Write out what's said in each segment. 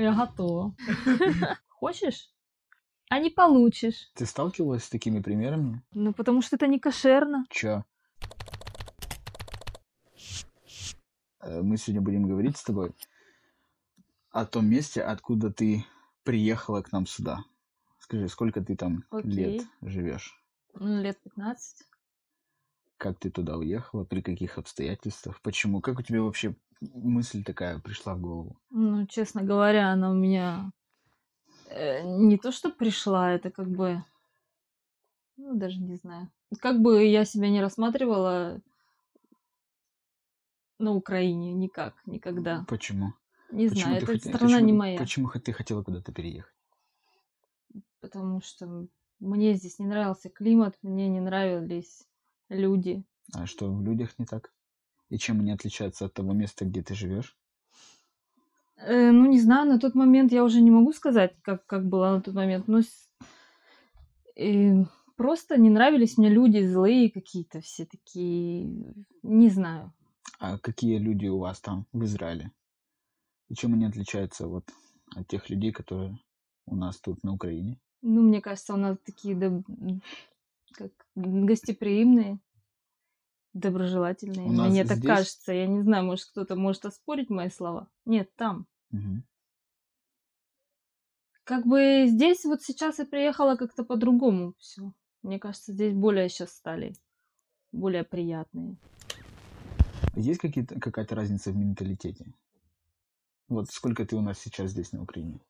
Я готова. Хочешь? А не получишь. Ты сталкивалась с такими примерами? Ну, потому что это не кошерно. Чё? Э, Мы сегодня будем говорить с тобой о том месте, откуда ты приехала к нам сюда. Скажи, сколько ты там лет Окей. живешь? Ну, лет 15. Как ты туда уехала? При каких обстоятельствах? Почему? Как у тебя вообще мысль такая пришла в голову? Ну, честно говоря, она у меня э, не то, что пришла, это как бы... Ну, даже не знаю. Как бы я себя не рассматривала на Украине, никак, никогда. Почему? Не Почему знаю, эта хоте- страна почему- не моя. Почему ты хотела куда-то переехать? Потому что мне здесь не нравился климат, мне не нравились люди. А что в людях не так? И чем они отличаются от того места, где ты живешь? Э, ну, не знаю, на тот момент я уже не могу сказать, как, как было на тот момент, но с- э, просто не нравились мне люди злые какие-то, все такие, не знаю. А какие люди у вас там в Израиле? И чем они отличаются вот от тех людей, которые у нас тут на Украине? Ну, мне кажется, у нас такие доб- как, гостеприимные, доброжелательные. У Мне так здесь- кажется. Я не знаю, может, кто-то может оспорить мои слова. Нет, там. Мгм. Как бы здесь вот сейчас я приехала как-то по-другому все. Мне кажется, здесь более сейчас стали более приятные. Есть какие-то, какая-то разница в менталитете? Вот сколько ты у нас сейчас здесь на Украине?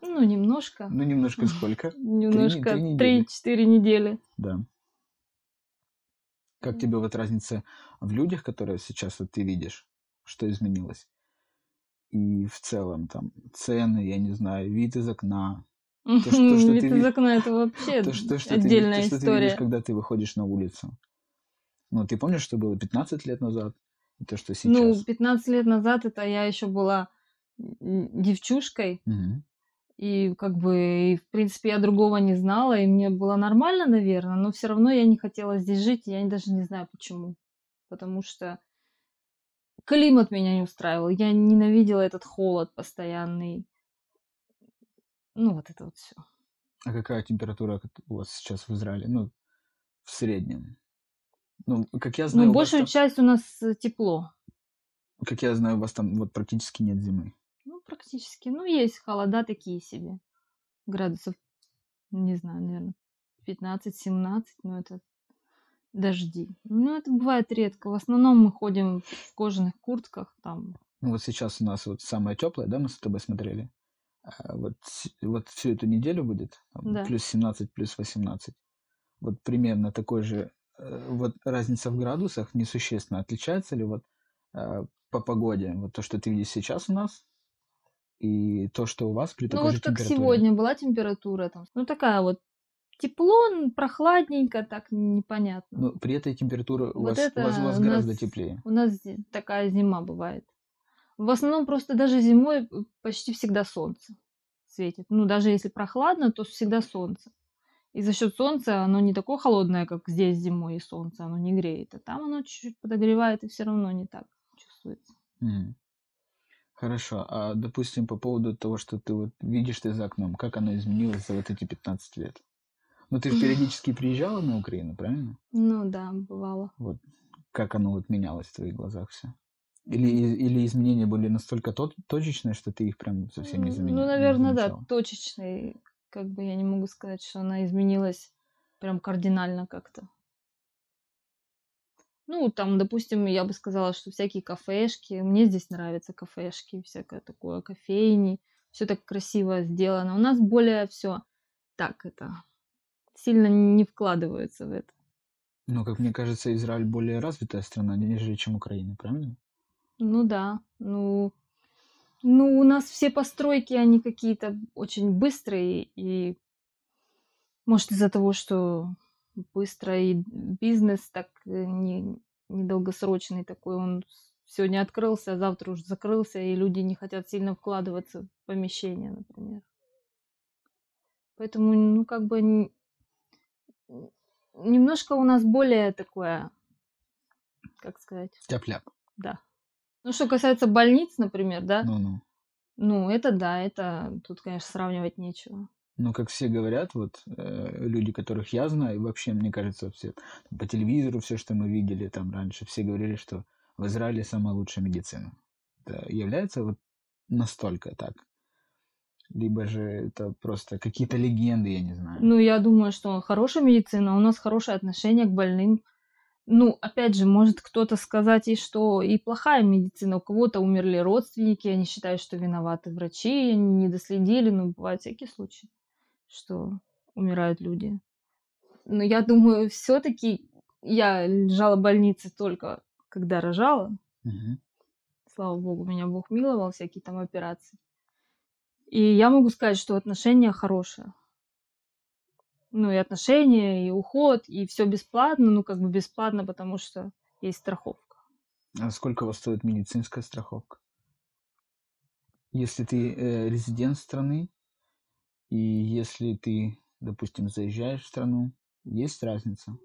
Ну, немножко. Ну, немножко сколько? Немножко. три недели. Три-четыре недели. Да. Как тебе вот разница в людях, которые сейчас вот ты видишь, что изменилось? И в целом там цены, я не знаю, вид из окна, что- то, что Вид ты из окна это вообще то, что, что ты, ви- отдельная то, что ты история. видишь, когда ты выходишь на улицу. Ну, ты помнишь, что было 15 лет назад? И то, что сейчас? Ну, 15 лет назад это я еще была девчушкой, Мгм. И как бы, и, в принципе, я другого не знала, и мне было нормально, наверное, но все равно я не хотела здесь жить, и я даже не знаю почему. Потому что климат меня не устраивал, я ненавидела этот холод постоянный. Ну, вот это вот все. А какая температура у вас сейчас в Израиле? Ну, в среднем. Ну, как я знаю, Ну, у вас большую там- часть у нас э, тепло. как я знаю, у вас там вот практически нет зимы. Ну, практически. Ну, есть холода такие себе. Градусов, не знаю, наверное, 15-17, но это дожди. Ну, это бывает редко. В основном мы ходим в кожаных куртках, там. Ну, вот сейчас у нас вот самое теплое, да, мы с тобой смотрели. А вот, вот всю эту неделю будет там, Да. плюс 17, плюс 18. Вот примерно такой же, э, вот разница в градусах несущественно. Отличается ли вот э, по погоде вот то, что ты видишь сейчас у нас, и то, что у вас при Ну, такой вот же как сегодня была температура там. Ну, такая вот тепло, прохладненько, так непонятно. Ну, при этой температуре у Вот вас, это у вас, у вас у гораздо нас- теплее. У нас такая зима бывает. В основном просто даже зимой э, почти всегда солнце светит. Ну, даже если прохладно, то всегда солнце. И за счет солнца оно не такое холодное, как здесь зимой и солнце, оно не греет. А там оно чуть-чуть подогревает, и все равно не так чувствуется. Мгм. Хорошо. А, допустим, по поводу того, что ты вот видишь ты за окном, как оно изменилось за вот эти 15 лет? Ну, ты же периодически приезжала на Украину, правильно? Ну да, бывало. Вот как оно вот менялось в твоих глазах все? Или, или изменения были настолько тот, точечные, что ты их прям совсем не М, заменяла? Ну, наверное, да, точечный. Как бы я не могу сказать, что она изменилась прям кардинально как-то. Ну, там, допустим, я бы сказала, что всякие кафешки, мне здесь нравятся кафешки, всякое такое, кофейни, все так красиво сделано. У нас более все так это сильно не вкладываются в это. Ну, как мне кажется, Израиль более развитая страна, нежели чем Украина, правильно? Ну да, ну, ну у нас все постройки, они какие-то очень быстрые, и может из-за того, что быстро и бизнес так э, не, недолгосрочный такой, он сегодня открылся, а завтра уже закрылся, и люди не хотят сильно вкладываться в помещение, например. Поэтому, ну, как бы немножко у нас более такое, как сказать, Тяп-ляп. да. Ну, что касается больниц, например, да, Ну-ну. Ну, это да, это тут, конечно, сравнивать нечего. Ну, как все говорят, вот э, люди, которых я знаю, и вообще, мне кажется, все по телевизору, все, что мы видели там раньше, все говорили, что в Израиле самая лучшая медицина. Это является вот настолько так? Либо же это просто какие-то легенды, я не знаю. Ну, я думаю, что хорошая медицина, у нас хорошее отношение к больным. Ну, опять же, может кто-то сказать и что и плохая медицина. У кого-то умерли родственники, они считают, что виноваты врачи, они не доследили, но бывают всякие случаи, что умирают люди. Но я думаю, все-таки я лежала в больнице только когда рожала. Мгм. Слава богу, меня Бог миловал, всякие там операции. И я могу сказать, что отношения хорошие. Ну, и отношения, и уход, и все бесплатно, ну, как бы бесплатно, потому что есть страховка. А сколько у вас стоит медицинская страховка? Если ты э, резидент страны, и если ты, допустим, заезжаешь в страну, есть разница?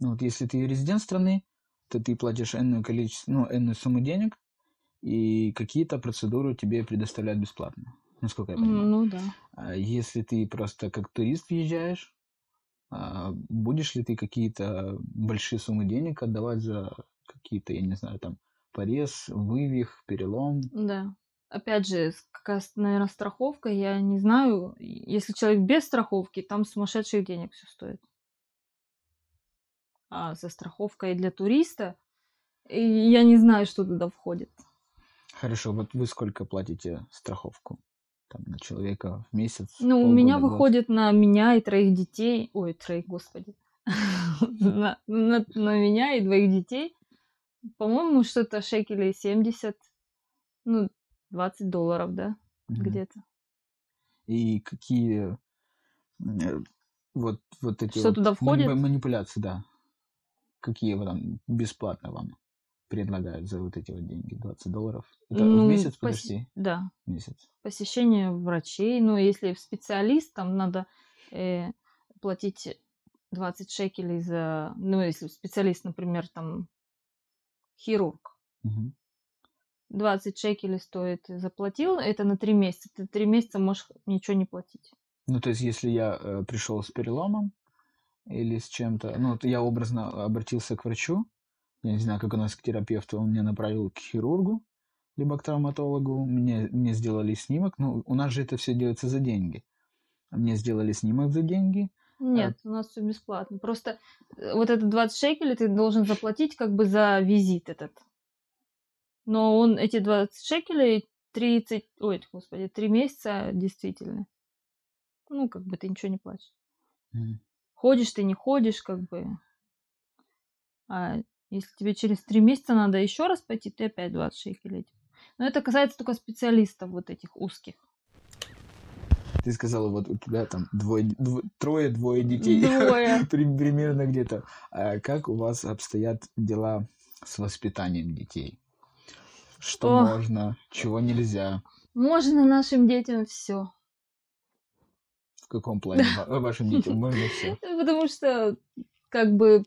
Ну, вот если ты резидент страны, то ты платишь энное количество, ну, энную сумму денег, и какие-то процедуры тебе предоставляют бесплатно, насколько я понимаю. Ну, да. А если ты просто как турист въезжаешь, а будешь ли ты какие-то большие суммы денег отдавать за какие-то, я не знаю, там, порез, вывих, перелом? Да. Опять же, какая, наверное, страховка, я не знаю. Если человек без страховки, там сумасшедших денег все стоит. А со страховкой для туриста, я не знаю, что туда входит. Хорошо, вот вы сколько платите страховку? Там, на человека в месяц? Ну, у меня год? выходит на меня и троих детей. Ой, троих, господи. На меня и двоих детей. По-моему, что-то шекелей 70, ну, 20 долларов, да, Мгм. где-то. И какие э, вот, вот эти Что вот туда входит? манипуляции, да, какие там бесплатно вам предлагают за вот эти вот деньги, 20 долларов? Это в Ну, месяц, поси- подожди, Да, месяц. посещение врачей. Ну, если специалист, там надо э, платить 20 шекелей за... Ну, если специалист, например, там хирург, Мгм. 20 шекелей стоит, заплатил, это на 3 месяца. Ты 3 месяца можешь ничего не платить. Ну, то есть, если я э, пришел с переломом или с чем-то, ну, вот я образно обратился к врачу, я не знаю, как у нас к терапевту, он меня направил к хирургу, либо к травматологу, мне, мне сделали снимок, ну, у нас же это все делается за деньги. Мне сделали снимок за деньги, Нет, у нас все бесплатно. Просто э, вот это 20 шекелей ты должен заплатить как бы за визит этот. Но он эти 20 шекелей 30, ой, господи, 3 месяца действительно. Ну, как бы ты ничего не платишь. Мгм. Ходишь ты, не ходишь, как бы. А если тебе через 3 месяца надо еще раз пойти, ты опять 20 шекелей. Но это касается только специалистов вот этих узких. Ты сказала, вот у тебя там двое, дво- трое, двое детей. Двое. При- Примерно где-то. А как у вас обстоят дела с воспитанием детей? Что можно, чего нельзя? Можно нашим детям все. В каком плане ва- вашим детям можно все? Потому что, как бы,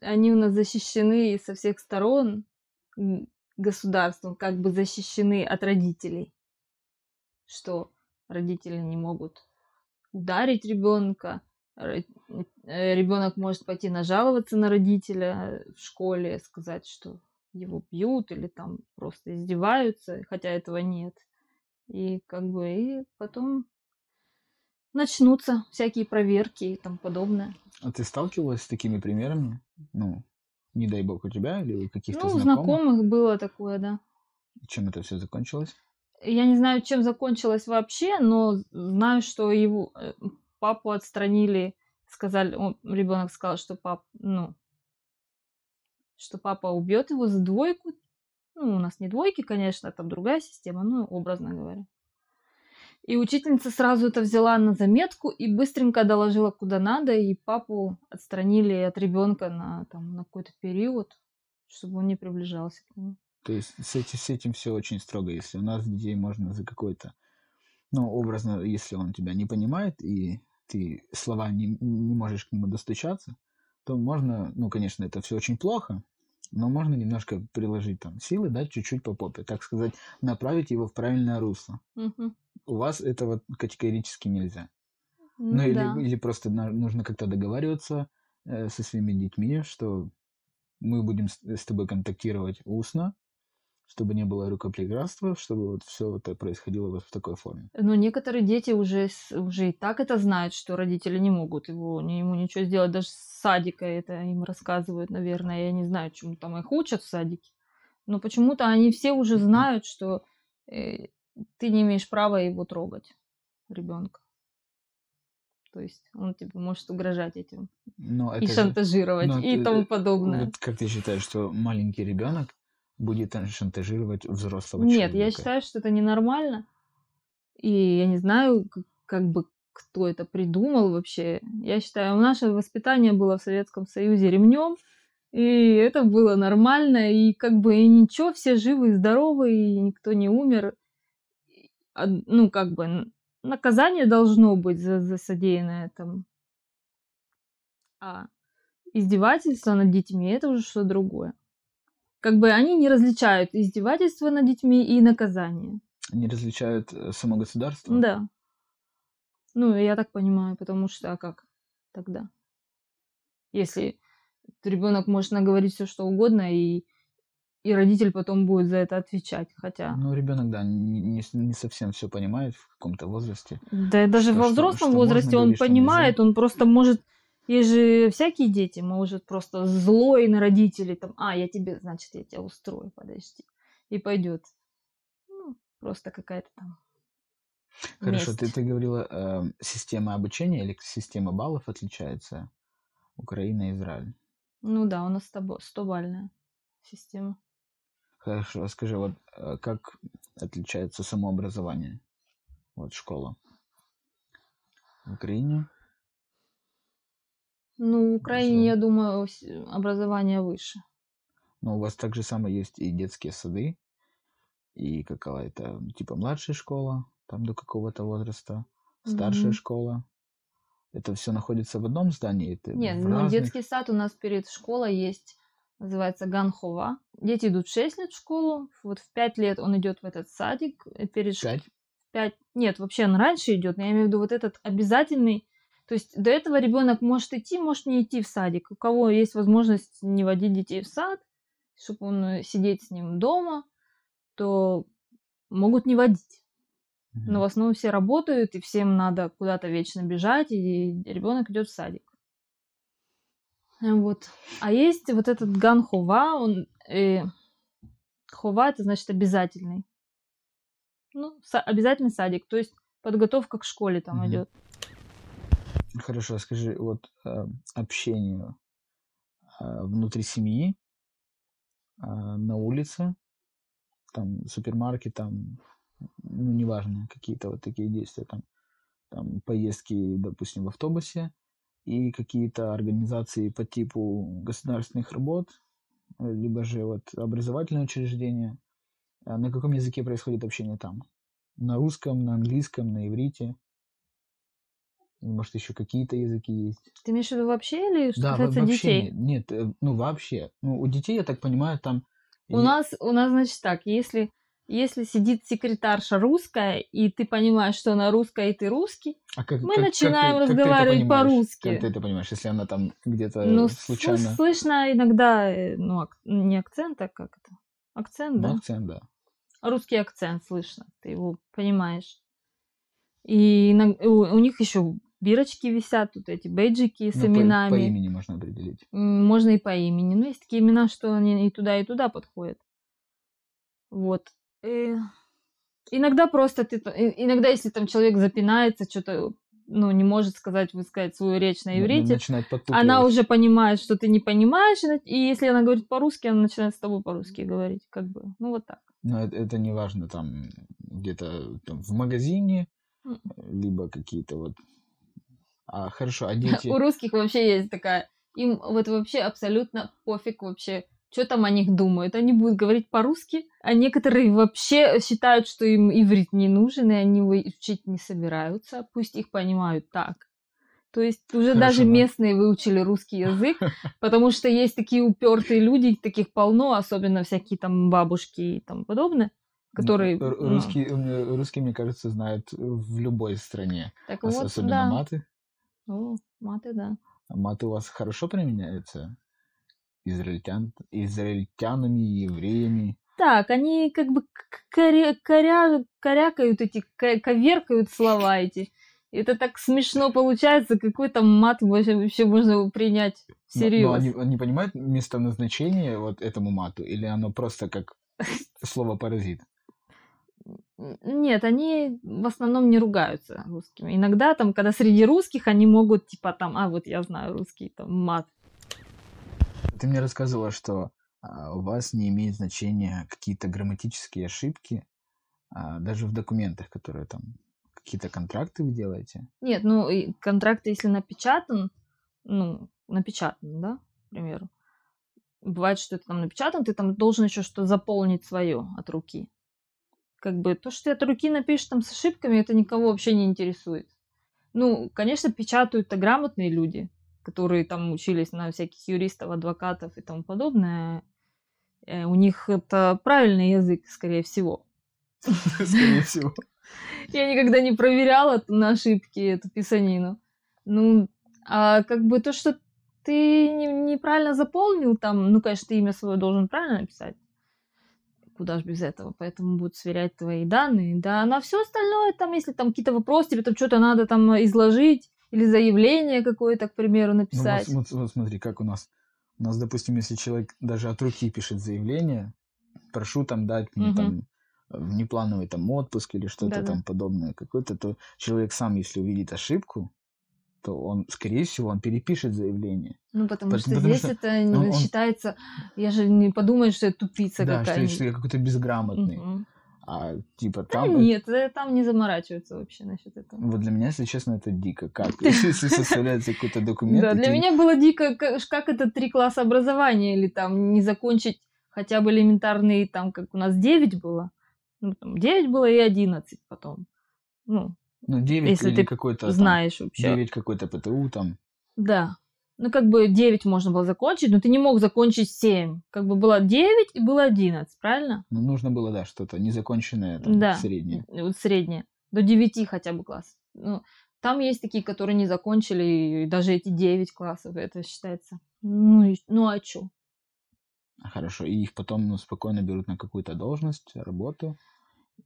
они у нас защищены со всех сторон государством, как бы защищены от родителей. Что родители не могут ударить ребенка, ребенок может пойти нажаловаться на родителя в школе, сказать, что его бьют или там просто издеваются, хотя этого нет. И как бы и потом начнутся всякие проверки и тому подобное. А ты сталкивалась с такими примерами? Ну, не дай бог у тебя или у каких-то Ну, знакомых? знакомых было такое, да. Чем это все закончилось? Я не знаю, чем закончилось вообще, но знаю, что его э, папу отстранили, сказали, он, ребенок сказал, что пап, ну, что папа убьет его за двойку. Ну, у нас не двойки, конечно, там другая система, ну, образно говоря. И учительница сразу это взяла на заметку и быстренько доложила куда надо, и папу отстранили от ребенка на, там, на какой-то период, чтобы он не приближался к нему. То есть с этим, с этим все очень строго. Если у нас детей можно за какой-то, ну, образно, если он тебя не понимает, и ты слова не, не можешь к нему достучаться, то можно, ну, конечно, это все очень плохо, но можно немножко приложить там силы, дать чуть-чуть по попе, так сказать, направить его в правильное русло. Мгм. У вас этого категорически нельзя. Ну Ну или, да. или просто нужно как-то договариваться э, со своими детьми, что мы будем с, с тобой контактировать устно, чтобы не было рукоприкладства, чтобы вот все это происходило вот в такой форме. Но некоторые дети уже, уже и так это знают, что родители не могут его, ему ничего сделать. Даже с садика это им рассказывают, наверное. Я не знаю, чему там их учат в садике. Но почему-то они все уже знают, что э, ты не имеешь права его трогать, ребенка. То есть он тебе может угрожать этим Но и это же- шантажировать но и ты- тому подобное. Вот как ты считаешь, что маленький ребенок будет э, шантажировать взрослого Нет, я человека? считаю, что это ненормально. И я не знаю, как бы кто это придумал вообще. Я считаю, наше воспитание было в Советском Союзе ремнем, и это было нормально, и как бы и ничего, все живы и здоровы, и никто не умер. А, Ну, как бы наказание должно быть за, за содеянное там. А издевательство над детьми это уже что другое. Как бы они не различают издевательство над детьми и наказание. Не различают э, само государство? Да. Ну, я так понимаю, потому что а как тогда? Если ребенок может наговорить все что угодно, и, и родитель потом будет за это отвечать, хотя. Ну, ребенок, да, не, не совсем все понимает в каком-то возрасте. Да даже что- во что- взрослом что возрасте он говорить, что понимает, он просто может. Есть же всякие дети, может просто злой на родителей, там, а, я тебе, значит, я тебя устрою, подожди. И пойдет. Ну, просто какая-то там. Хорошо, месть. ты, ты говорила, э, система обучения или система баллов отличается Украина и Израиль. Ну да, у нас 100-бальная система. Хорошо, а скажи, вот э, как отличается само образование? Вот школа. В Украине? Ну, в Украине, я думаю, с- образование выше. Но у вас также самое есть и детские сады, и какая-то типа младшая школа, там до какого-то возраста, старшая Мгм. школа. Это все находится в одном здании? Это Нет, ну, разных? детский сад у нас перед школой есть, называется Ганхова. Дети идут в 6 лет в школу, вот в 5 лет он идет в этот садик, э, перед ш- Пять? пять. Нет, вообще он раньше идет, но я имею в виду вот этот обязательный. То есть до этого ребенок может идти, может не идти в садик. У кого есть возможность не водить детей в сад, чтобы он э, сидеть с ним дома, то могут не водить. Но в основном все работают, и всем надо куда-то вечно бежать, и ребенок идет в садик. Вот. А есть вот этот ган хова, он э, хова это значит обязательный. Ну, са- обязательный садик, то есть подготовка к школе там Мгм. идет. Хорошо, скажи, вот э, общение э, внутри семьи, э, на улице, там супермаркет, там, ну, неважно, какие-то вот такие действия, там, там поездки, допустим, в автобусе и какие-то организации по типу государственных работ, либо же вот образовательные учреждения. На каком языке происходит общение там? На русском, на английском, на иврите? Может, еще какие-то языки есть? Ты имеешь в виду вообще или что Да, касается вообще детей? нет, нет, э, ну вообще. Ну, у детей, я так понимаю, там... У е- нас, у нас, значит, так, если, если сидит секретарша русская, и ты понимаешь, что она русская, и ты русский, а как- мы как- начинаем как ты разговаривать по-русски. Как ты это понимаешь, если она там где-то Ну, случайно... слышно иногда, э, ну, ак- не акцент, а как это? Акцент, Ну, да? акцент, да. Русский акцент слышно, ты его понимаешь. И у них еще бирочки висят, тут эти бейджики с Ну, по- именами. По, имени можно определить. Можно и по имени. Но есть такие имена, что они и туда, и туда подходят. Вот. Э, Иногда просто ты... и- Иногда, если там человек запинается, что-то, ну, не может сказать, высказать свою речь на иврите, она уже понимает, что ты не понимаешь, и и если она говорит по-русски, она начинает с тобой по-русски говорить, как бы, ну вот так. Но это, это не важно, там, где-то там, в магазине, либо какие-то вот... А, хорошо, а дети... У русских вообще есть такая, им вот вообще абсолютно пофиг вообще, что там о них думают. Они будут говорить по-русски, а некоторые вообще считают, что им иврит не нужен, и они его учить не собираются. Пусть их понимают так. То есть уже Хорошо, даже да. местные выучили русский язык, потому что есть такие упертые люди, таких полно, особенно всякие там бабушки и тому подобное, которые... Р- ну, Русский, э, русский, мне кажется, знают в любой стране. так Ос- вот, Особенно да. маты. О, маты, да. А Маты у вас хорошо применяются? Израильтян, израильтянами, евреями. Так, они как бы коря, коря- корякают эти, ко- коверкают слова эти. Это так смешно получается, какой там мат вообще, вообще можно принять Но- всерьез. Но они, они понимают местоназначение вот этому мату? Или оно просто как слово паразит? Нет, они в основном не ругаются русскими. Иногда там, когда среди русских, они могут типа там, а вот я знаю русский там мат. Ты мне рассказывала, что а, у вас не имеет значения какие-то грамматические ошибки, а, даже в документах, которые там какие-то контракты вы делаете. Нет, ну и контракт, если напечатан, ну, напечатан, да, к примеру. Бывает, что это там напечатан, ты там должен еще что заполнить свое от руки. Как бы то, что ты от руки напишешь там с ошибками, это никого вообще не интересует. Ну, конечно, печатают-то грамотные люди, которые там учились на всяких юристов, адвокатов и тому подобное. Э, У них это правильный язык, скорее всего. Скорее всего. Я никогда не проверяла на ошибки эту писанину. Ну, а как бы то, что ты не- неправильно заполнил там, ну, конечно, ты имя свое должен правильно написать. Куда ж без этого? Поэтому будут сверять твои данные. Да, на все остальное, там, если там какие-то вопросы, тебе там что-то надо там изложить, или заявление какое-то, к примеру, Ну, вот, написать. вот- вот смотри, как у нас. У нас, допустим, если человек даже от руки пишет заявление, прошу там дать мне Мгм. там внеплановый там отпуск или что-то Да-да. там подобное какое-то, то человек сам, если увидит ошибку, то он, скорее всего, он перепишет заявление. Ну, потому Пот- что потому здесь что это он- он- считается... Я же не подумаю, что я тупица да, какая-нибудь. что я какой-то безграмотный. Мгм. А типа Да там... это- нет, э, там не заморачиваются вообще насчет этого. Вот для меня, если честно, это дико. Как? Если составляется какой-то документ, Да, для меня было дико, как, как это три класса образования, или там не закончить хотя бы элементарные, там, как у нас 9 было, ну, там 9 было и 11 потом. Ну, ну, 9 если или ты какой-то там, знаешь вообще. 9 какой-то ПТУ там. Да. Ну, как бы 9 можно было закончить, но ты не мог закончить 7. Как бы было 9 и было 11, правильно? Ну, нужно было, да, что-то незаконченное там, Да. среднее. Вот среднее. До 9 хотя бы класс. Ну, там есть такие, которые не закончили, и даже эти 9 классов, это считается. Ну, и- ну а чё? Хорошо. И их потом ну, спокойно берут на какую-то должность, работу.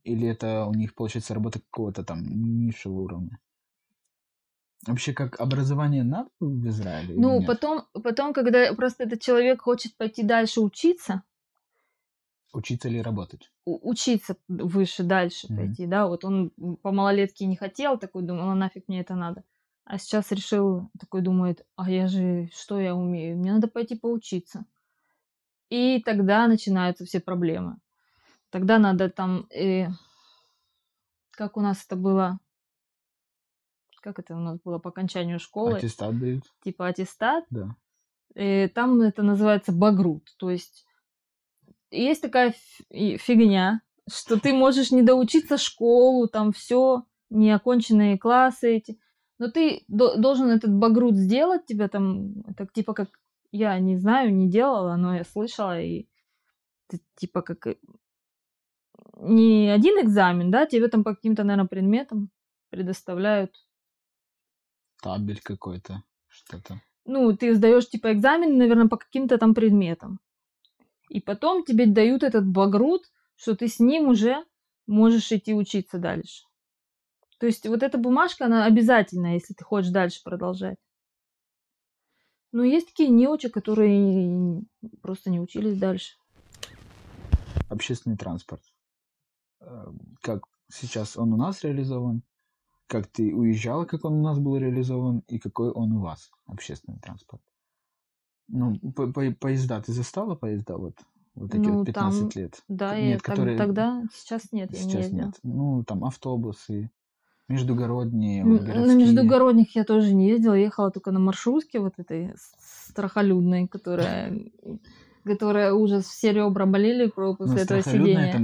Или это у них, получается, работа какого-то там низшего уровня? Вообще, как образование надо в Израиле? Ну, потом, потом, когда просто этот человек хочет пойти дальше учиться, Учиться или работать? у- учиться выше, дальше Мгм. пойти, да, вот он по малолетке не хотел, такой думал, а нафиг мне это надо. А сейчас решил, такой думает, а я же, что я умею? Мне надо пойти поучиться. И тогда начинаются все проблемы. Тогда надо там, э, как у нас это было, как это у нас было по окончанию школы, Аттестат дают? типа аттестат, Да. э, там это называется багрут. То есть есть такая и фигня, что ты можешь не доучиться школу, там все, неоконченные классы эти, но ты до- должен этот багрут сделать, тебя там, это типа как, я не знаю, не делала, но я слышала, и это типа как э, не один экзамен, да, тебе там по каким-то, наверное, предметам предоставляют Табель какой-то, что-то. ну, ты сдаешь типа экзамен, наверное, по каким-то там предметам. И потом тебе дают этот багрут, что ты с ним уже можешь идти учиться дальше. То есть вот эта бумажка, она обязательная, если ты хочешь дальше продолжать. Но есть такие неучи, которые просто не учились дальше. Общественный транспорт. Э, Как сейчас он у нас реализован? Как ты уезжала, как он у нас был реализован? И какой он у вас, общественный транспорт? Ну, по- по- поезда, ты застала поезда вот, вот эти Ну, вот 15 там, лет? Да, Нет, так- которые тогда, сейчас нет, я не сейчас нет. Ну, там автобусы, междугородние, На городские. междугородних я тоже не ездила, ехала только на маршрутке вот этой страхолюдной, которая которая ужас, все ребра болели про- после Ну, этого сидения. это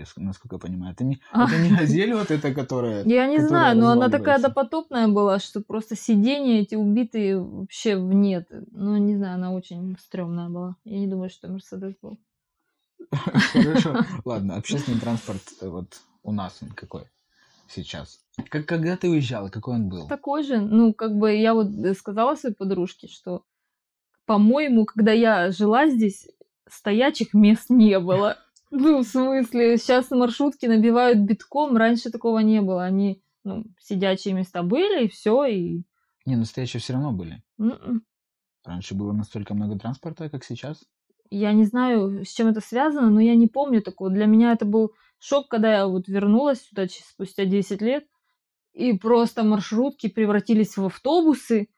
я ск- насколько я понимаю. Это не, А. это не газель вот эта, которая... Я не которая знаю, но она такая допотопная была, что просто сиденья эти убитые вообще в нет. Ну, не знаю, она очень стрёмная была. Я не думаю, что Мерседес был. Хорошо. Ладно, общественный транспорт э, вот у нас он какой сейчас? Как, когда ты уезжала, какой он был? Такой же, ну, как бы я вот э, сказала своей подружке, что, по-моему, когда я жила здесь, стоячих мест не было. Ну, в смысле, сейчас маршрутки набивают битком, раньше такого не было. Они, ну, сидячие места были, и все, и... Не, настоящие все равно были. м-м. Раньше было настолько много транспорта, как сейчас. Я не знаю, с чем это связано, но я не помню такого. Для меня это был шок, когда я вот вернулась сюда спустя 10 лет, и просто маршрутки превратились в автобусы,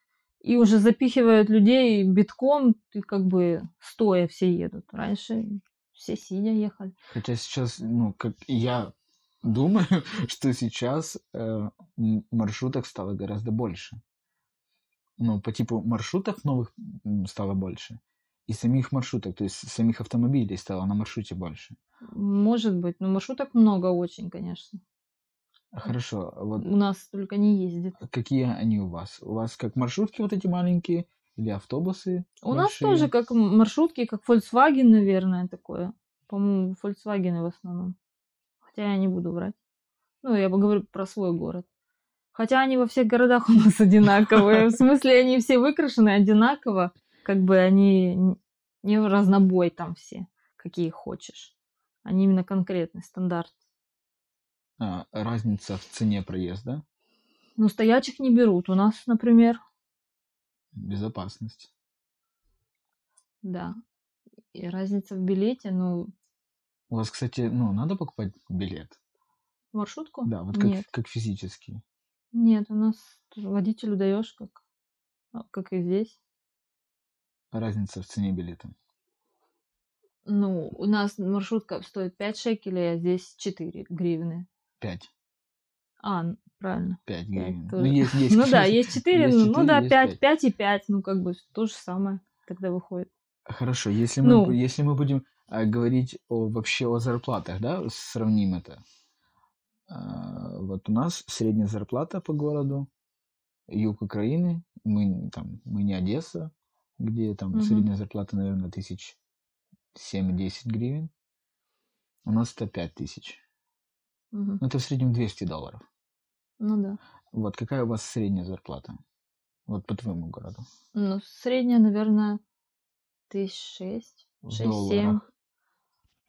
и уже запихивают людей битком, и как бы стоя все едут. Раньше все сидя ехали. Хотя сейчас, ну, как я думаю, что сейчас э, маршруток стало гораздо больше. Ну, по типу маршрутов новых стало больше. И самих маршруток, то есть самих автомобилей стало на маршруте больше. Может быть, но маршруток много очень, конечно. Хорошо, а вот У нас только не ездит. какие они у вас? У вас как маршрутки вот эти маленькие или автобусы? У нас большие? тоже как маршрутки, как Volkswagen, наверное, такое. По-моему, Volkswagen в основном. Хотя я не буду врать. Ну, я говорю про свой город. Хотя они во всех городах у нас одинаковые. В смысле, они все выкрашены одинаково. Как бы они не в разнобой там все, какие хочешь. Они именно конкретный, стандарт. А, разница в цене проезда, Ну, стоячих не берут. У нас, например, безопасность. да. И разница в билете, ну, У вас, кстати, ну, надо покупать билет? маршрутку? Да, вот как, Нет. как физический. Нет, у нас водителю даешь как, а, как и здесь. Разница в цене билета. Ну, у нас маршрутка стоит 5 шекелей, а здесь 4 гривны. 5. А, правильно. 5 Пять гривен. тоже. Ну, есть, есть, Ну да, есть 4, есть ну четыре, да, есть 5, пять. 5 и 5, ну как бы то же самое тогда выходит. Хорошо, если мы, Ну. если мы будем а, говорить о, вообще о зарплатах, да, сравним это. А, вот у нас средняя зарплата по городу, юг Украины, мы, там, мы не Одесса, где там Мгм. средняя зарплата, наверное, тысяч 7-10 гривен. У нас это 5 тысяч. Мгм. Ну, это в среднем 200 долларов. Ну да. Вот какая у вас средняя зарплата? Вот по твоему городу. Ну, средняя, наверное, тысяч шесть, шесть, семь.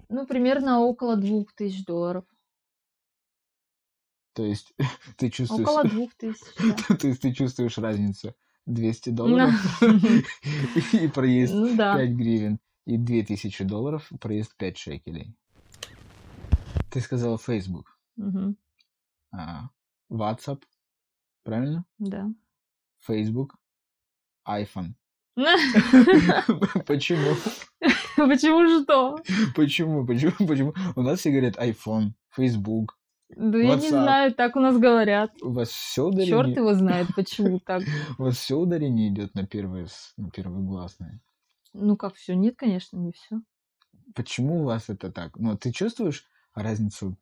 Ну, примерно около двух тысяч долларов. То есть ты чувствуешь... Около двух тысяч, да. То есть ты чувствуешь разницу 200 долларов и проезд Ну да. 5 гривен и 2000 долларов проезд 5 шекелей. Ты сказала Facebook, Мгм. а, WhatsApp, правильно? Да. Facebook, iPhone. Почему? Почему что? Почему? Почему? Почему? У нас все говорят iPhone, Facebook. Да я не знаю, так у нас говорят. У вас все Черт ударение, его знает, почему так. у вас все ударение идет на первое, с- на первое гласное. Ну как все? Нет, конечно, не все. Почему у вас это так? Ну, ты чувствуешь разницу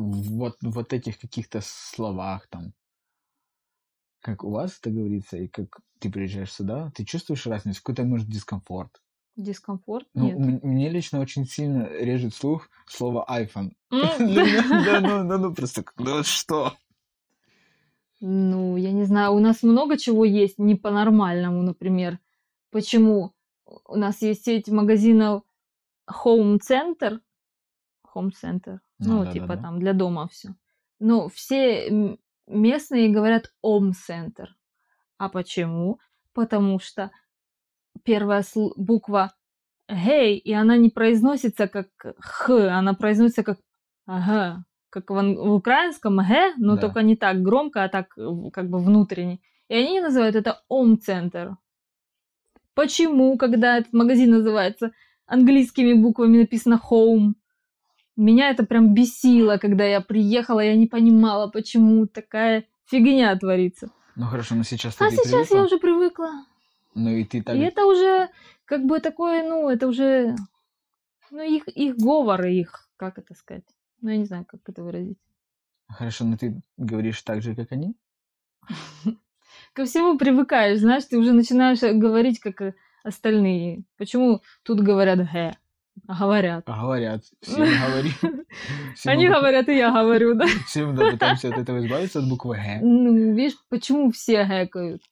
вот, вот этих каких-то словах там? Как у вас это говорится, и как ты приезжаешь сюда, ты чувствуешь разницу? Какой-то, может, дискомфорт? Дискомфорт? Ну, Нет. мне лично очень сильно режет слух слово iPhone. Да, ну, ну, просто, ну что? Ну, я не знаю, у нас много чего есть не по-нормальному, например. Почему? У нас есть сеть магазинов Home Center. Home Center. Ну, Ну, типа да-да-да. там для дома все. Но все местные говорят Center. А почему? Потому что первая буква Гей, и она не произносится как Х, она произносится как Ага, как в, в украинском Г, но Да. только не так громко, а так как бы внутренне. И они называют это Ом-центр. Почему, когда этот магазин называется английскими буквами написано Home? Меня это прям бесило, когда я приехала, я не понимала, почему такая фигня творится. Ну хорошо, но сейчас А ты сейчас я привыкла. уже привыкла. Ну и ты так... И это уже как бы такое, ну, это уже, ну, их, их говор, их, как это сказать, ну, я не знаю, как это выразить. Хорошо, но ты говоришь так же, как они? Ко всему привыкаешь, знаешь, ты уже начинаешь говорить, как остальные. Почему тут говорят «г», а говорят? Говорят, все мы говорим. Все Они мы- говорят, и я говорю, да? Все мы да, пытаемся от этого избавиться, от буквы Г. Ну, видишь, почему все гэкают?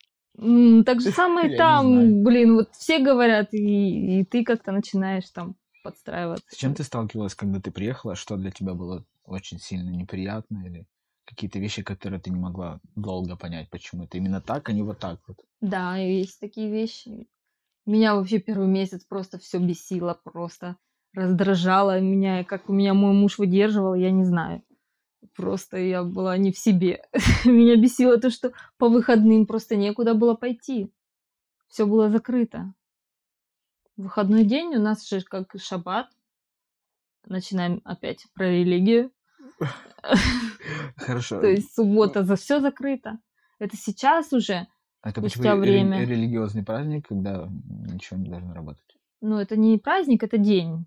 Так же самое там, блин, вот все говорят, и, и ты как-то начинаешь там подстраиваться. С чем ты сталкивалась, когда ты приехала? Что для тебя было очень сильно неприятно? Или какие-то вещи, которые ты не могла долго понять, почему это именно так, а не вот так вот? Да, есть такие вещи. Меня вообще первый месяц просто все бесило, просто раздражало меня, и как у меня мой муж выдерживал, я не знаю. Просто я была не в себе. Меня бесило то, что по выходным просто некуда было пойти. Все было закрыто. Выходной день у нас же как шаббат. Начинаем опять про религию. Хорошо. То есть суббота за все закрыто. Это сейчас уже это спустя почему ре- время. религиозный праздник, когда ничего не должно работать? ну, это не праздник, это день.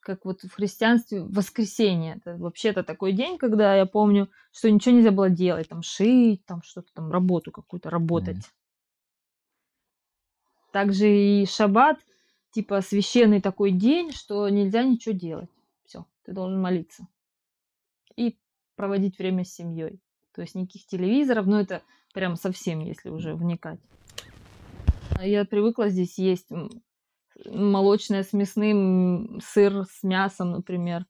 Как вот в христианстве воскресенье. Это вообще-то такой день, когда я помню, что ничего нельзя было делать, там шить, там что-то там, работу какую-то работать. Также и шаббат, типа священный такой день, что нельзя ничего делать. Все, ты должен молиться. И проводить время с семьей. То есть никаких телевизоров, но это прям совсем, если уже вникать. А Я привыкла здесь есть молочное с мясным, сыр с мясом, например.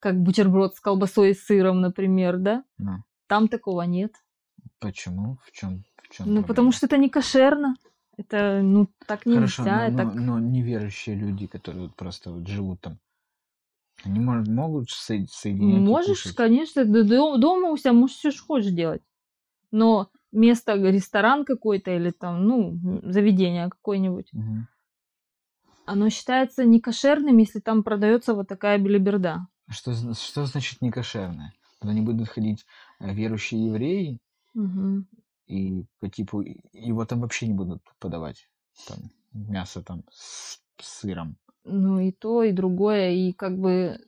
Как бутерброд с колбасой и сыром, например, да? Ну, Там такого нет. почему? В чем? В чем Ну, потому что это не кошерно. Это, ну, так Хорошо, нельзя. но, так... но- но неверующие люди, которые вот просто вот живут там, они мож- могут со- соединять Можешь, конечно, д- до- дома у себя можешь все, что хочешь делать. Но место, ресторан какой-то или там, ну, заведение какое-нибудь, Мгм. оно считается некошерным, если там продается вот такая белиберда. А Что, что значит некошерное? Туда не будут ходить э, верующие евреи, Мгм. и по типу его там вообще не будут подавать. Там мясо там с сыром. Ну, и то, и другое, и как бы...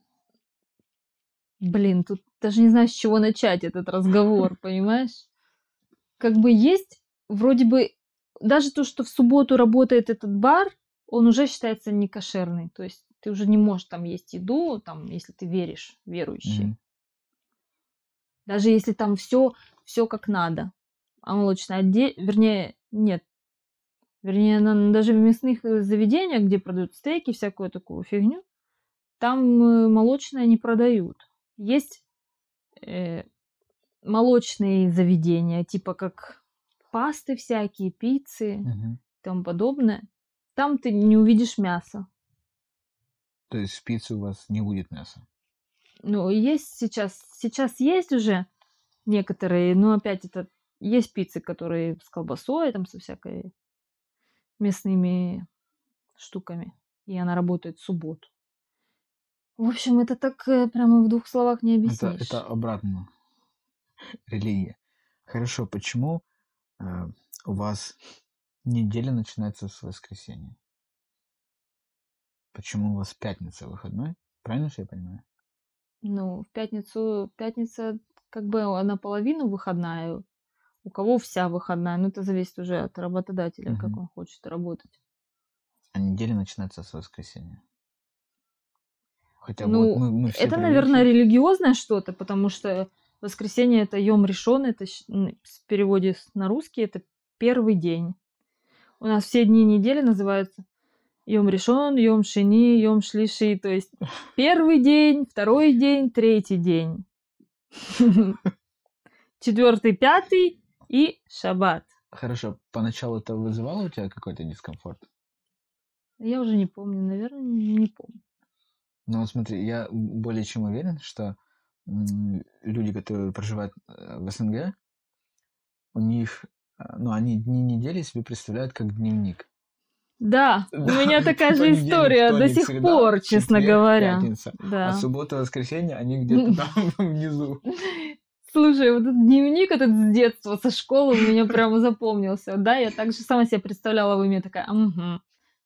Блин, тут даже не знаю, с чего начать этот разговор, понимаешь? Как бы есть вроде бы... Даже то, что в субботу работает этот бар, он уже считается некошерный. То есть ты уже не можешь там есть еду, там, если ты веришь, верующий. Мгм. Даже если там все, все как надо. А молочное отделение, вернее, нет. Вернее, на- даже в мясных э, заведениях, где продают стейки, всякую такую фигню, там э, молочное не продают. Есть э, молочные заведения, типа как пасты всякие, пиццы и Мгм. тому подобное. Там ты не увидишь мяса. То есть в пицце у вас не будет мяса. Ну, есть сейчас, сейчас есть уже некоторые, но опять это есть пиццы, которые с колбасой, там со всякой мясными штуками. И она работает в субботу. В общем, это так э, прямо в двух словах не Это, объяснишь. это обратно религия. Хорошо, почему э, у вас неделя начинается с воскресенья? Почему у вас пятница выходной? Правильно же я понимаю? Ну, в пятницу, пятница как бы наполовину выходная. У кого вся выходная, ну это зависит уже от работодателя, как Мгм. он хочет работать. А неделя начинается с воскресенья. Хотя Ну, вот мы, мы все Это, наверное, привыкли. религиозное что-то, потому что воскресенье это Йом решен, это в переводе на русский это первый день. У нас все дни недели называются Йом решен, Йом шини, Йом шлиши, то есть первый день, второй день, третий день, четвертый, пятый и шаббат. Хорошо, поначалу это вызывало у тебя какой-то дискомфорт? Я уже не помню, наверное, не помню. Ну вот смотри, я более чем уверен, что люди, которые проживают э, в СНГ, у них, э, ну, они дни недели себе представляют как дневник. Да, у Да, меня такая же история до вторник, сих среда, пор, честно четверг, говоря. пятница. Да. А суббота, воскресенье, они где-то там внизу. Слушай, вот этот дневник этот с детства, со школы у меня прямо запомнился. Да, я так же сама себе представляла в уме такая, угу.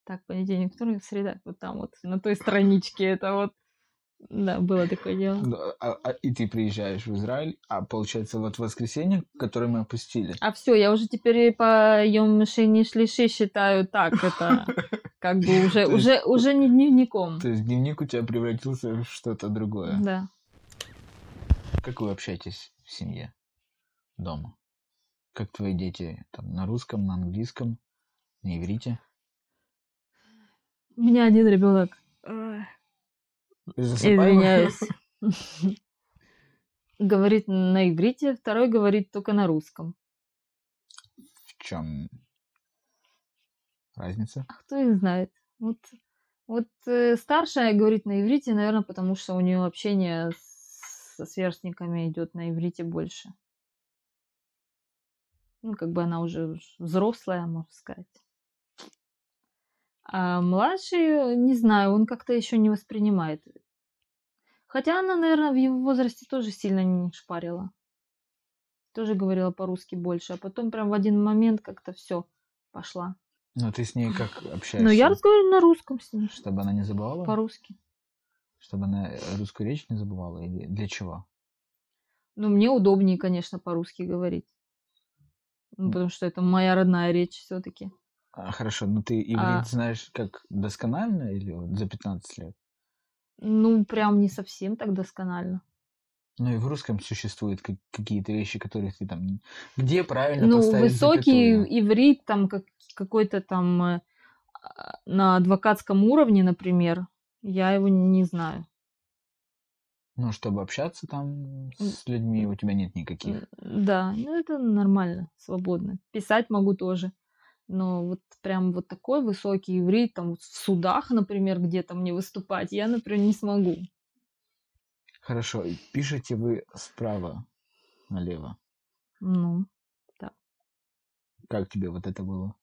Так, понедельник, вторник, среда. Вот там вот, на той страничке. Это вот да, было такое дело. Да, а- а- и ты приезжаешь в Израиль, а получается вот воскресенье, которое мы опустили. А все, я уже теперь по Йом Шини Шлиши считаю так, это как бы уже, уже, уже не дневником. То есть дневник у тебя превратился в что-то другое. Да. Как вы общаетесь в семье дома? Как твои дети там на русском, на английском, на иврите? У меня один ребенок. Извиняюсь. Говорит на иврите, второй говорит только на русском. В чем разница? А кто их знает? Вот, вот э, старшая говорит на иврите, наверное, потому что у нее общение со сверстниками идет на иврите больше. Ну, как бы она уже взрослая, можно сказать. А младший, не знаю, он как-то еще не воспринимает. Хотя она, наверное, в его возрасте тоже сильно не шпарила. Тоже говорила по-русски больше. А потом прям в один момент как-то все пошла. Ну, ты с ней как общаешься? Но я разговариваю на русском с ней. Чтобы она не забывала? По-русски. Чтобы она русскую речь не забывала? Или для чего? Ну, мне удобнее, конечно, по-русски говорить. Ну, потому что это моя родная речь все-таки. А, хорошо, ну ты иврит А- знаешь как досконально или вот за 15 лет? Ну, прям не совсем так досконально. Ну и в русском существуют как- какие-то вещи, которые ты там... Где правильно Ну, поставить высокий запятую? иврит, там как, какой-то там э, а, на адвокатском уровне, например, я его не знаю. Ну, чтобы общаться там с людьми, у тебя нет никаких. Да, ну это нормально, свободно. Писать могу тоже. Но вот прям вот такой высокий иврит, там вот в судах, например, где-то мне выступать, я, например, не смогу. Хорошо, пишете вы справа налево. Ну, Как тебе вот это было?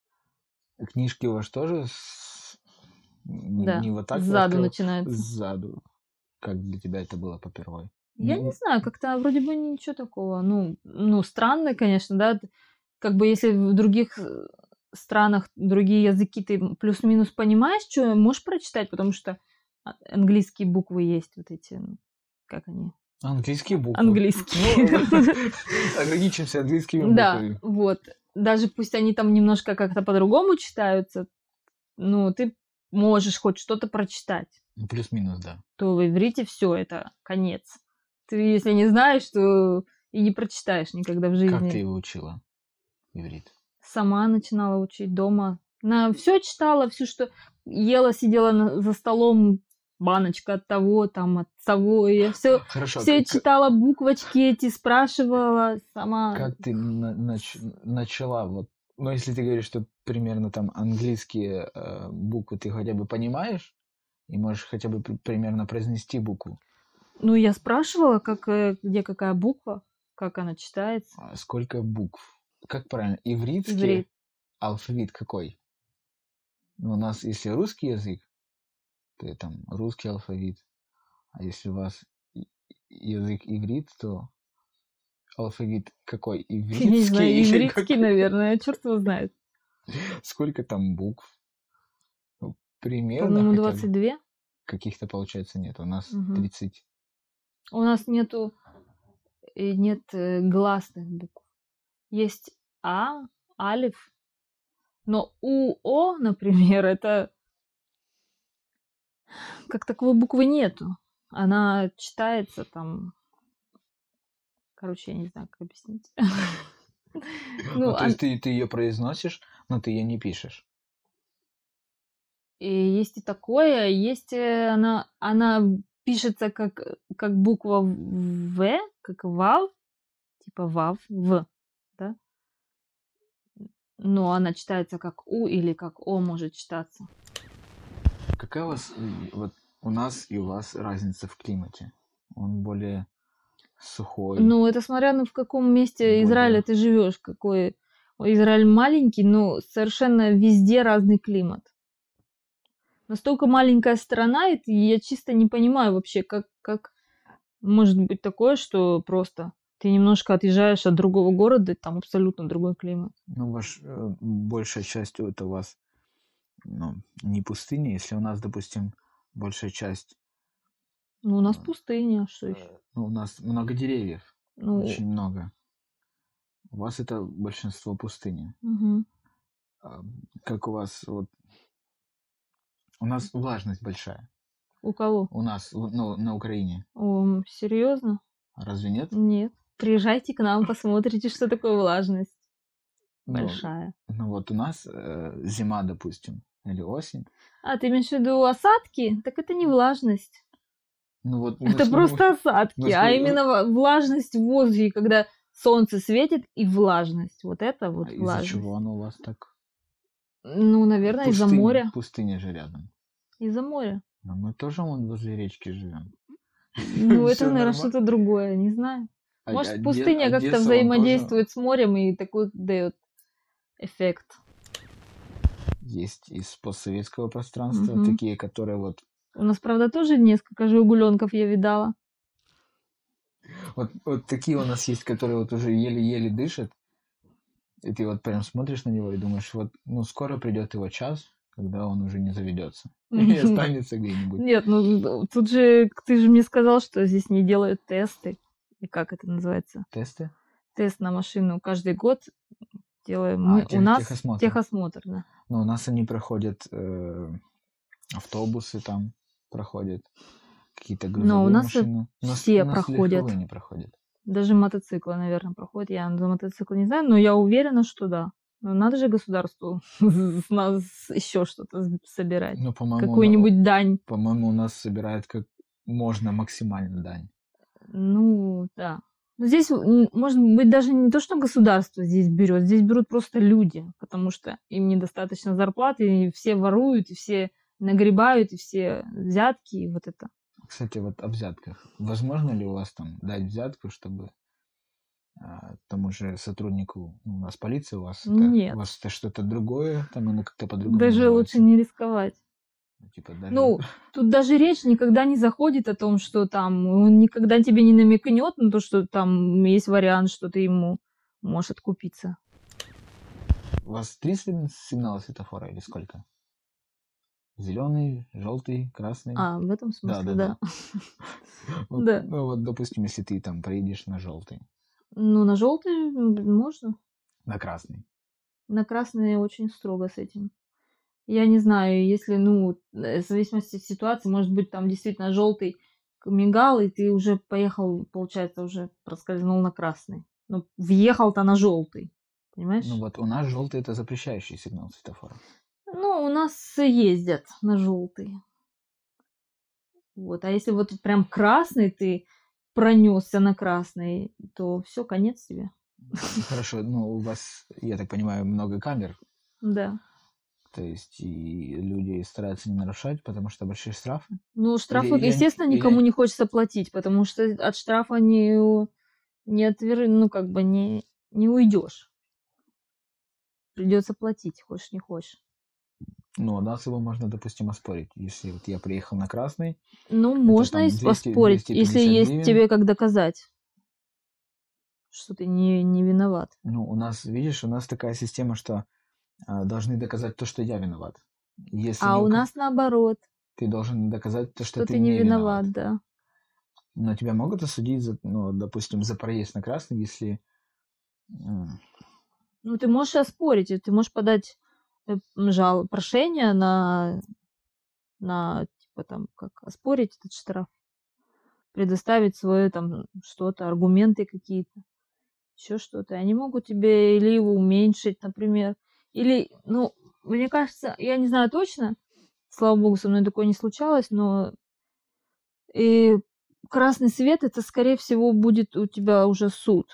Книжки у вас тоже с- не, да, не вот так сзаду открыл? начинается. Сзаду. Как для тебя это было попервой? Я Не- не знаю, как-то вроде бы ничего такого. Ну, ну, странно, конечно, да. Как бы если в других э, странах другие языки ты плюс-минус понимаешь, что можешь прочитать, потому что а- английские буквы есть вот эти, как они? Английские буквы. Английские. Ну, ограничимся английскими Да, буквами. вот. Даже пусть они там немножко как-то по-другому читаются, ну, ты можешь хоть что-то прочитать. Ну, Плюс-минус, да. то в иврите все это конец. Ты, если не знаешь, то и не прочитаешь никогда в жизни. Как ты его учила? Иврит. Сама начинала учить дома. На все читала, все, что ела, сидела на- за столом, баночка от того, там, от того. Я все, Хорошо, все как- читала буквочки эти, спрашивала сама. Как ты на- нач- начала вот, ну если ты говоришь, что примерно там английские э, буквы ты хотя бы понимаешь и можешь хотя бы при- примерно произнести букву, Ну, я спрашивала, как, э, где какая буква, как она читается. а сколько букв? Как правильно? Ивритский Иврит. алфавит какой? Ну, у нас если русский язык, то там русский алфавит, а если у вас язык иврит, то алфавит какой? Я не знаю, Ивритский? ивритский, какой? наверное, черт его знает. Сколько там букв? Ну, примерно По-моему, хотя бы. 22. Каких-то, получается, нет. У нас Мгм. 30. У нас нету э, нет э, гласных букв. Есть А, Алиф, но У, О, например, это как таковой буквы нету. Она читается там. Короче, я не знаю, как объяснить. Ну, Ну, то а- есть ты, ты ее произносишь, но ты ее не пишешь. И есть и такое, есть э, она, она пишется как, как буква В, как ВАВ, типа ВАВ, В? Но она читается как У или как О может читаться. Какая у вас, э, вот у нас и у вас разница в климате? Он более сухой. Ну, это смотря ну, в каком месте Более. Израиля ты живешь, какой. Израиль маленький, но совершенно везде разный климат. Настолько маленькая страна, и я чисто не понимаю вообще, как, как может быть такое, что просто ты немножко отъезжаешь от другого города, там абсолютно другой климат. Ну, ваш, э, большая часть это у вас ну, не пустыня, если у нас, допустим, большая часть, Ну, у нас э, пустыня, что еще? э, ну, у нас много деревьев, Ну, очень много. У вас это большинство пустыни. А, Как у вас, вот, у нас влажность большая. У кого? У нас, ну, на Украине. О, серьезно? Разве нет? Нет. Приезжайте к нам, посмотрите, что такое влажность Ну, большая. ну вот у нас э, зима, допустим, или осень. А, ты имеешь в виду осадки? Так это не влажность. Ну вот мы Это просто осадки, с- а именно влажность в воздухе, когда солнце светит и влажность. Вот это А вот из-за влажность. чего оно у вас так? Ну, наверное, из-за Пустыня- моря. Пустыня же рядом. Из-за моря. Но мы тоже вон возле речки живем. Ну, это, наверное, что-то другое, не знаю. А- Может, Оде- пустыня Одесса как-то взаимодействует с морем и такой дает эффект. тоже Есть из постсоветского пространства Мгм. такие, которые вот, У нас, правда, тоже несколько жигуленков я видала. вот... Вот такие у нас есть, которые вот уже еле-еле дышат. И ты вот прям смотришь на него и думаешь, вот, ну, скоро придет его час, когда он уже не заведется. И останется где-нибудь. Нет, ну тут же ты же мне сказал, что здесь не делают тесты. И как это называется? Тесты? Тест на машину каждый год делаем. А, Мы, тех- у нас техосмотр. техосмотр, да. Ну, у нас они проходят, э, автобусы там проходят, какие-то грузовые Но у нас машины. Все у нас проходят. не проходят. Даже мотоциклы, наверное, проходят. Я за мотоцикл не знаю, но я уверена, что да. Но надо же государству с нас еще что-то собирать. Ну, по-моему, Какую-нибудь дань. По-моему, у нас собирают как можно максимально дань. Ну, да. Но здесь, может быть, даже не то, что государство здесь берет, здесь берут просто люди, потому что им недостаточно зарплаты, и все воруют, и все нагребают, и все взятки, и вот это. Кстати, вот о взятках. Возможно ли у вас там дать взятку, чтобы а, тому же сотруднику, ну, у нас полиция, у вас это, Нет. у вас это что-то другое, там оно как-то по-другому Даже называется? лучше не рисковать. Ну, Типа даже... Ну, тут даже речь никогда не заходит о том, что там он никогда тебе не намекнет на то, что там есть вариант, что ты ему можешь откупиться. У вас три сигн- сигнала светофора или сколько? Зеленый, желтый, красный. А, в этом смысле, да, да. Вот, да. Ну вот, допустим, если ты там проедешь на желтый, Ну, на желтый можно. на красный. На красный очень строго с этим. Я не знаю, если, ну, э, в зависимости от ситуации, может быть, там действительно желтый мигал, и ты уже поехал, получается, уже проскользнул на красный. Ну, въехал-то на желтый. Понимаешь? Ну вот у нас желтый это запрещающий сигнал светофора. Ну, у нас ездят на желтый. Вот. А если вот прям красный ты пронесся на красный, то все, конец тебе. Хорошо, ну у вас, я так понимаю, много камер, Да. То есть и люди стараются не нарушать, потому что большие штрафы. Ну, штрафы, Или- естественно, или- никому не хочется платить, потому что от штрафа не, не отвер... ну, как бы не, не уйдешь. Придется платить, хочешь не хочешь. Ну, у нас его можно, допустим, оспорить. Если вот я приехал на красный, Ну, можно там и 200 поспорить, если 250 есть гривен. тебе как доказать, что ты не, не виноват. ну, у нас, видишь, у нас такая система, что а, должны доказать то, что я виноват. Если А не у нас наоборот, ты должен доказать то, что, что ты не виноват, да. Но тебя могут осудить, за, ну, допустим, за проезд на красный, если... Ну, ты можешь оспорить, ты можешь подать э, жал, прошение на, на, типа, там, как, оспорить этот штраф, предоставить свое, там, что-то, аргументы какие-то, еще что-то. Они могут тебе или его уменьшить, например, или, ну, мне кажется, я не знаю точно, слава богу, со мной такое не случалось, но и красный свет, это, скорее всего, будет у тебя уже суд.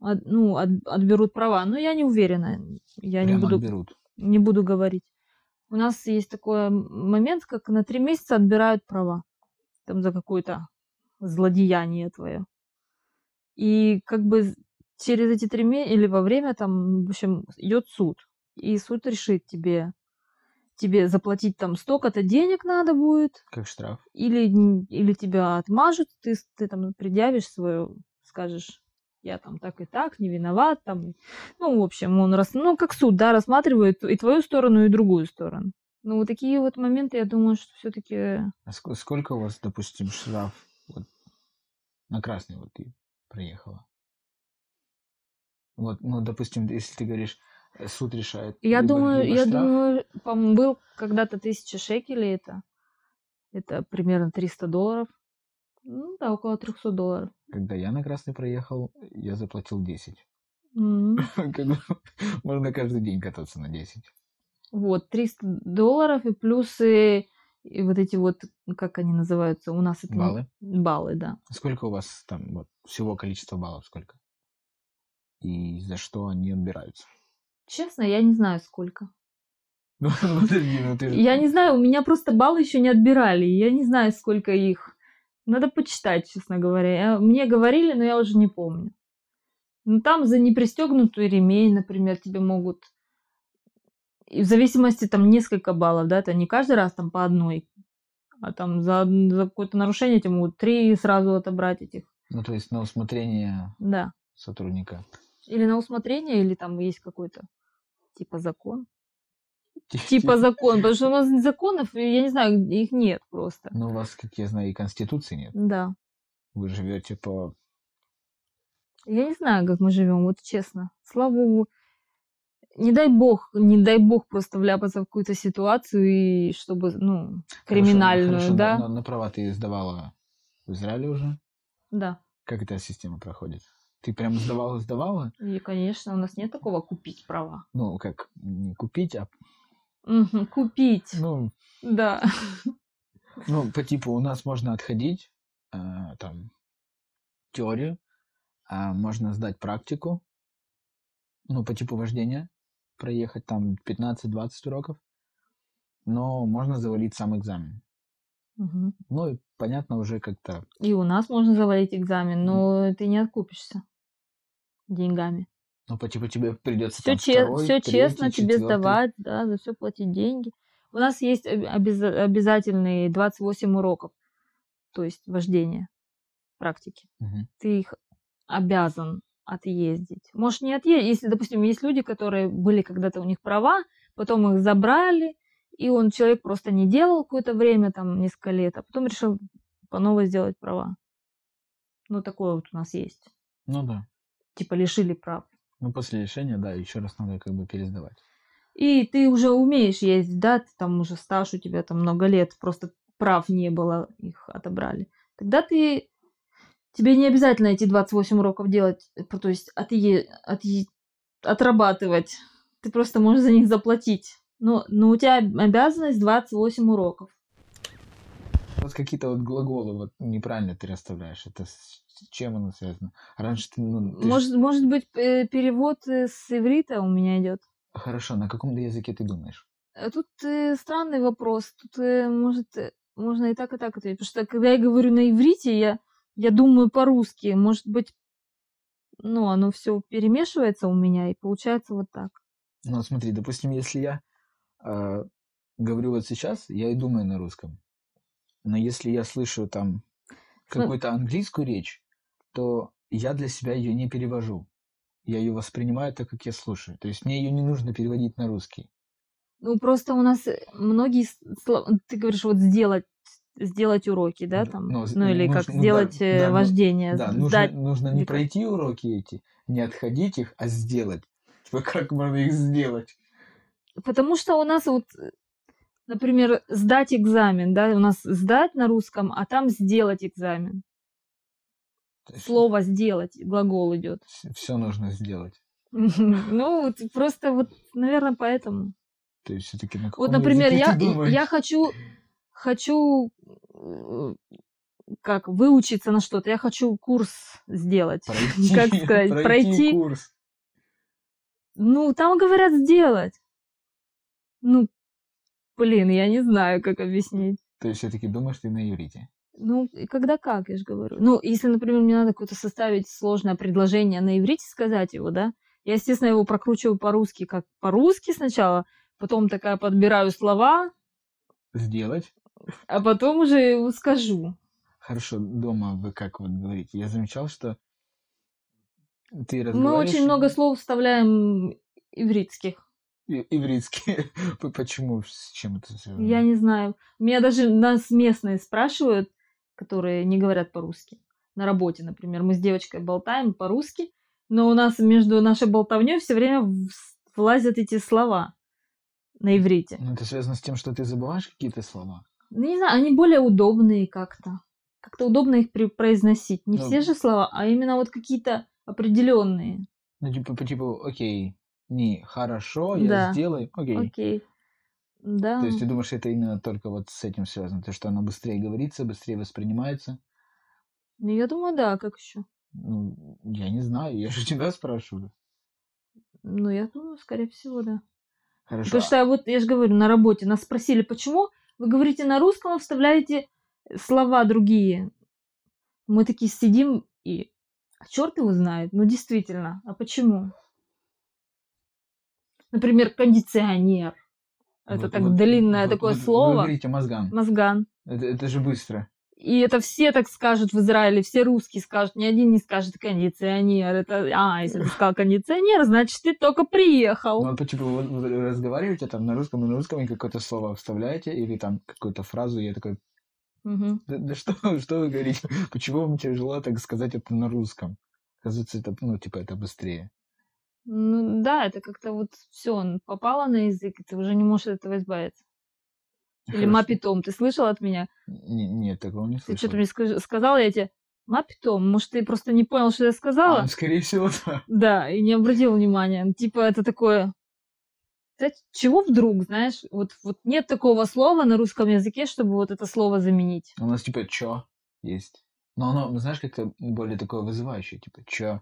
От- ну, от- отберут права. Но я не уверена. Я не прям буду, отберут. не буду говорить. У нас есть такой момент, как на три месяца отбирают права. Там за какое-то злодеяние твое. И как бы через эти три месяца или во время там, в общем, идет суд. И суд решит тебе, тебе заплатить там столько-то денег надо будет, Как штраф. или, или тебя отмажут, ты, ты там предъявишь свою, скажешь, я там так и так, не виноват, там, ну, в общем, он, рас... ну, как суд, да, рассматривает и твою сторону, и другую сторону. Ну, вот такие вот моменты, я думаю, что все-таки... А ск- сколько у вас, допустим, штраф вот, на красный вот ты проехала? Вот, ну, допустим, если ты говоришь, суд решает. Я либо- думаю, либо я штраф, думаю, по-моему, был когда-то тысяча шекелей это. Это примерно 300 долларов. Ну, да, около 300 долларов. Когда я на красный проехал, я заплатил 10. М. Как бы Можно каждый день кататься на 10. Вот, 300 долларов и плюс и, вот эти вот, как они называются, у нас это... Баллы? Баллы, да. Сколько у вас там вот, всего количество баллов? Сколько? И за что они отбираются? Честно, я не знаю, сколько. Ну, подожди, ну ты же... Я не знаю, у меня просто баллы еще не отбирали. Я не знаю, сколько их. Надо почитать, честно говоря. Мне говорили, но я уже не помню. Ну, там за непристегнутый ремень, например, тебе могут... И в зависимости там несколько баллов, да, это не каждый раз там по одной, а там за, за какое-то нарушение тебе могут три сразу отобрать этих, Ну, то есть на усмотрение да. сотрудника. Или на усмотрение, или там есть какой-то типа закон. Типа закон, потому что у нас законов, я не знаю, их нет просто. Ну, у вас, как я знаю, и конституции нет. Да. Вы живете по... Я не знаю, как мы живем, вот честно. Слава богу. Не дай бог, не дай бог просто вляпаться в какую-то ситуацию и чтобы, ну, криминальную, Хорошо, да? На, на права ты сдавала в Израиле уже? Да. Как эта система проходит? Ты прям сдавала, сдавала? И, конечно, у нас нет такого купить права. Ну, как не купить, а... Купить, Ну, да. ну, по типу у нас можно отходить, э, там, теорию, а можно сдать практику, ну, по типу вождения, проехать там 15-20 уроков, но можно завалить сам экзамен. Мгм. Ну, и понятно уже как-то... И у нас можно завалить экзамен, но ты не откупишься деньгами. Ну, по типу тебе придется Все, там второй, все честно третий, тебе четвертый. сдавать, да, за все платить деньги. У нас есть об- обяз- обязательные 28 уроков, то есть вождение практики. Мгм. Ты их обязан отъездить. Можешь не отъездить, если, допустим, есть люди, которые были когда-то у них права, потом их забрали, и он человек просто не делал какое-то время, там, несколько лет, а потом решил по новой сделать права. Ну, такое вот у нас есть. Ну да. Типа лишили прав. Ну, после решения, да, еще раз надо как бы пересдавать. И ты уже умеешь ездить, да, ты там уже стаж у тебя там много лет, просто прав не было, их отобрали. Тогда ты, тебе не обязательно эти 28 уроков делать, э, то есть отъе, отъе- отрабатывать. Ты просто можешь за них заплатить. Но, но у тебя обязанность 28 уроков. Вот какие-то вот глаголы вот неправильно ты расставляешь. Это с с чем оно связано? Раньше ты, ну, ты ж- Может, может быть, э, перевод э, с иврита у меня идет. Хорошо, на каком языке ты думаешь? А Тут э, странный вопрос. Тут, э, может, э, можно и так, и так ответить. Потому что когда я говорю на иврите, я, я думаю по-русски. Может быть, ну, оно все перемешивается у меня, и получается вот так. Ну, смотри, допустим, если я э, говорю вот сейчас, я и думаю на русском. Но если я слышу там какую-то английскую речь, то я для себя ее не перевожу. Я ее воспринимаю так, как я слушаю. То есть мне ее не нужно переводить на русский. Ну, просто у нас э, многие слова... Ты говоришь, вот сделать сделать уроки, да, там, з- ну или нужно- как ну сделать э, да, ну, вождение, Да, нужно, сдать. нужно не пройти уроки эти, не отходить их, а сделать. Типа, как можно их сделать? Потому что у нас вот, э, например, сдать экзамен, да, у нас сдать на русском, а там сделать экзамен. Слово сделать, глагол идет. все нужно сделать. Ну, просто вот, наверное, поэтому. То есть все-таки на Вот, например, я, я хочу, хочу как выучиться на что-то, я хочу курс сделать. Пройти, Как сказать, пройти. курс. Ну, там говорят сделать. Ну, блин, я не знаю, как объяснить. То есть все-таки думаешь ты на иврите. Ну, и когда как, я же говорю. Ну, если, например, мне надо какое-то составить сложное предложение на иврите, сказать его, да, я, естественно, его прокручиваю по-русски, как по-русски сначала, потом такая подбираю слова, Сделать. а потом уже его скажу. Хорошо, дома вы как вот говорите? Я замечал, что ты Мы разговариваешь... очень много слов вставляем ивритских. И- Ивритские. Почему? С чем это связано? Я не знаю. Меня даже нас местные спрашивают, которые не говорят по-русски. На работе, например, мы с девочкой болтаем по-русски, но у нас между нашей болтовней все время влазят эти слова на иврите. Ну, это связано с тем, что ты забываешь какие-то слова. Ну, не знаю, они более удобные как-то. Как-то удобно их произносить. Не Ну, все же слова, а именно вот какие-то определенные. Ну, типа, по типу, окей, не хорошо, я Да. сделаю, окей. Окей. Да. То есть ты думаешь, это именно только вот с этим связано? То, что оно быстрее говорится, быстрее воспринимается? Ну, я думаю, да, как еще? Ну, я не знаю, я же тебя спрашиваю. Ну, я думаю, скорее всего, да. Хорошо. Потому что я вот, я же говорю, на работе нас спросили, почему вы говорите на русском, а вставляете слова другие. Мы такие сидим и... А черт его знает. Ну, действительно. А почему? Например, кондиционер. Это Вот- так вот- длинное вот- такое вот Вы слово. говорите мозган. Мозган. Это, это же быстро. И это все так скажут в Израиле, все русские скажут, ни один не скажет кондиционер. Это, а, если ты сказал кондиционер, значит, ты только приехал. Ну, вот, типа, вот вы разговариваете там на русском и на русском, и какое-то слово вставляете, или там какую-то фразу, и я такой, Мгм. да, да что, что вы говорите? Почему вам тяжело так сказать это на русском? Оказывается, это, ну, типа, это быстрее. Ну да, это как-то вот все, попало на язык, и ты уже не можешь от этого избавиться. Или Хорошо. мапитом. Ты слышал от меня? Не- нет, такого не Ты слышал. что-то мне скаж- сказала, я тебе мапитом. Может, ты просто не понял, что я сказала? А, скорее всего, да. Да, и не обратил внимания. Ну, Типа это такое... Чего вдруг, знаешь? Вот, вот нет такого слова на русском языке, чтобы вот это слово заменить. У нас, типа, чё есть. Но оно, знаешь, как-то более такое вызывающее, типа, чё.